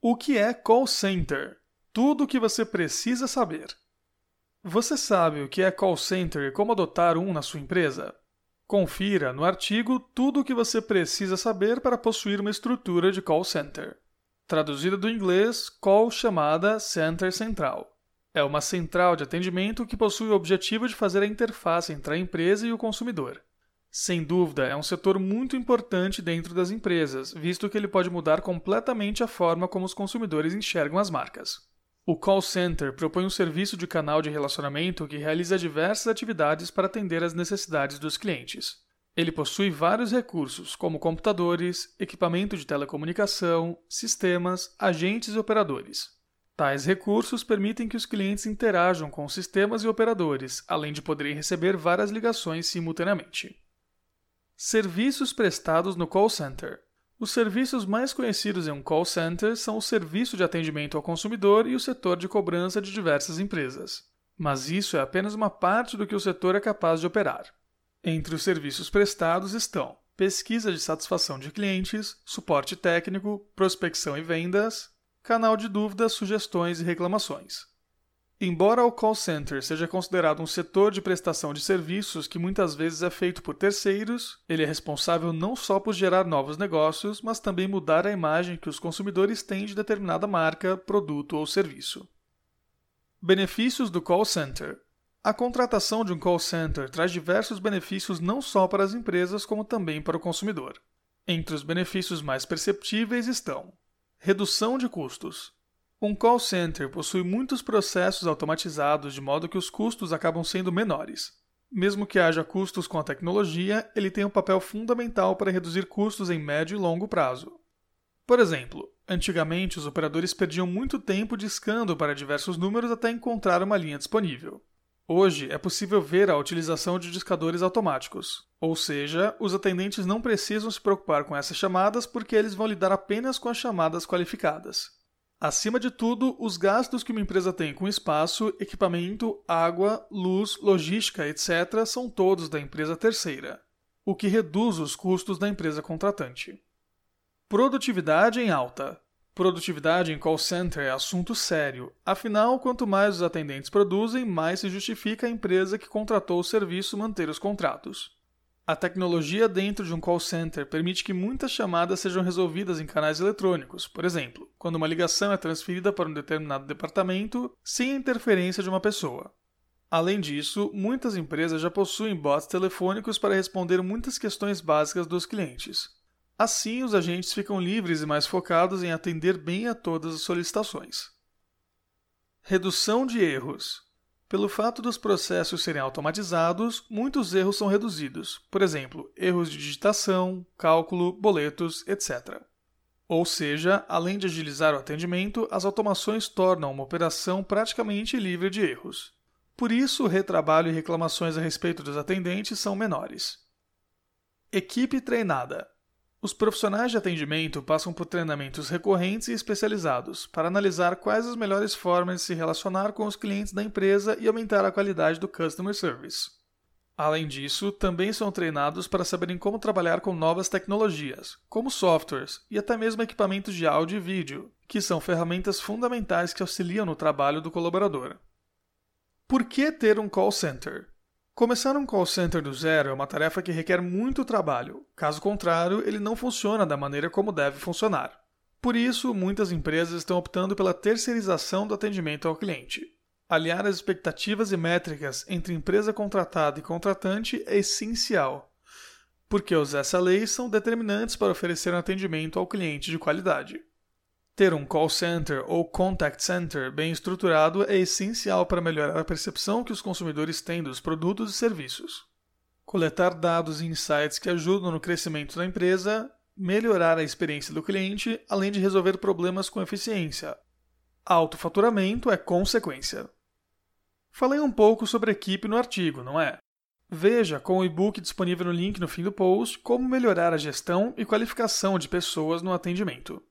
O que é call center? Tudo o que você precisa saber. Você sabe o que é call center e como adotar um na sua empresa? Confira no artigo tudo o que você precisa saber para possuir uma estrutura de call center. Traduzida do inglês, call chamada Center Central. É uma central de atendimento que possui o objetivo de fazer a interface entre a empresa e o consumidor. Sem dúvida, é um setor muito importante dentro das empresas, visto que ele pode mudar completamente a forma como os consumidores enxergam as marcas. O call center propõe um serviço de canal de relacionamento que realiza diversas atividades para atender às necessidades dos clientes. Ele possui vários recursos, como computadores, equipamento de telecomunicação, sistemas, agentes e operadores. Tais recursos permitem que os clientes interajam com sistemas e operadores, além de poderem receber várias ligações simultaneamente. Serviços prestados no call center. Os serviços mais conhecidos em um call center são o serviço de atendimento ao consumidor e o setor de cobrança de diversas empresas. Mas isso é apenas uma parte do que o setor é capaz de operar. Entre os serviços prestados estão pesquisa de satisfação de clientes, suporte técnico, prospecção e vendas, canal de dúvidas, sugestões e reclamações. Embora o call center seja considerado um setor de prestação de serviços que muitas vezes é feito por terceiros, ele é responsável não só por gerar novos negócios, mas também mudar a imagem que os consumidores têm de determinada marca, produto ou serviço. Benefícios do call center. A contratação de um call center traz diversos benefícios não só para as empresas, como também para o consumidor. Entre os benefícios mais perceptíveis estão: redução de custos. Um call center possui muitos processos automatizados de modo que os custos acabam sendo menores. Mesmo que haja custos com a tecnologia, ele tem um papel fundamental para reduzir custos em médio e longo prazo. Por exemplo, antigamente os operadores perdiam muito tempo discando para diversos números até encontrar uma linha disponível. Hoje é possível ver a utilização de discadores automáticos, ou seja, os atendentes não precisam se preocupar com essas chamadas porque eles vão lidar apenas com as chamadas qualificadas. Acima de tudo, os gastos que uma empresa tem com espaço, equipamento, água, luz, logística, etc., são todos da empresa terceira, o que reduz os custos da empresa contratante. Produtividade em alta. Produtividade em call center é assunto sério, afinal, quanto mais os atendentes produzem, mais se justifica a empresa que contratou o serviço manter os contratos. A tecnologia dentro de um call center permite que muitas chamadas sejam resolvidas em canais eletrônicos, por exemplo, quando uma ligação é transferida para um determinado departamento sem a interferência de uma pessoa. Além disso, muitas empresas já possuem bots telefônicos para responder muitas questões básicas dos clientes. Assim, os agentes ficam livres e mais focados em atender bem a todas as solicitações. Redução de erros. Pelo fato dos processos serem automatizados, muitos erros são reduzidos, por exemplo, erros de digitação, cálculo, boletos, etc. Ou seja, além de agilizar o atendimento, as automações tornam uma operação praticamente livre de erros. Por isso, o retrabalho e reclamações a respeito dos atendentes são menores. Equipe treinada. Os profissionais de atendimento passam por treinamentos recorrentes e especializados para analisar quais as melhores formas de se relacionar com os clientes da empresa e aumentar a qualidade do customer service. Além disso, também são treinados para saberem como trabalhar com novas tecnologias, como softwares e até mesmo equipamentos de áudio e vídeo, que são ferramentas fundamentais que auxiliam no trabalho do colaborador. Por que ter um call center? Começar um call center do zero é uma tarefa que requer muito trabalho, caso contrário, ele não funciona da maneira como deve funcionar. Por isso, muitas empresas estão optando pela terceirização do atendimento ao cliente. Aliar as expectativas e métricas entre empresa contratada e contratante é essencial, porque os SLAs são determinantes para oferecer um atendimento ao cliente de qualidade. Ter um call center ou contact center bem estruturado é essencial para melhorar a percepção que os consumidores têm dos produtos e serviços. Coletar dados e insights que ajudam no crescimento da empresa, melhorar a experiência do cliente, além de resolver problemas com eficiência. Alto faturamento é consequência. Falei um pouco sobre equipe no artigo, não é? Veja com o e-book disponível no link no fim do post como melhorar a gestão e qualificação de pessoas no atendimento.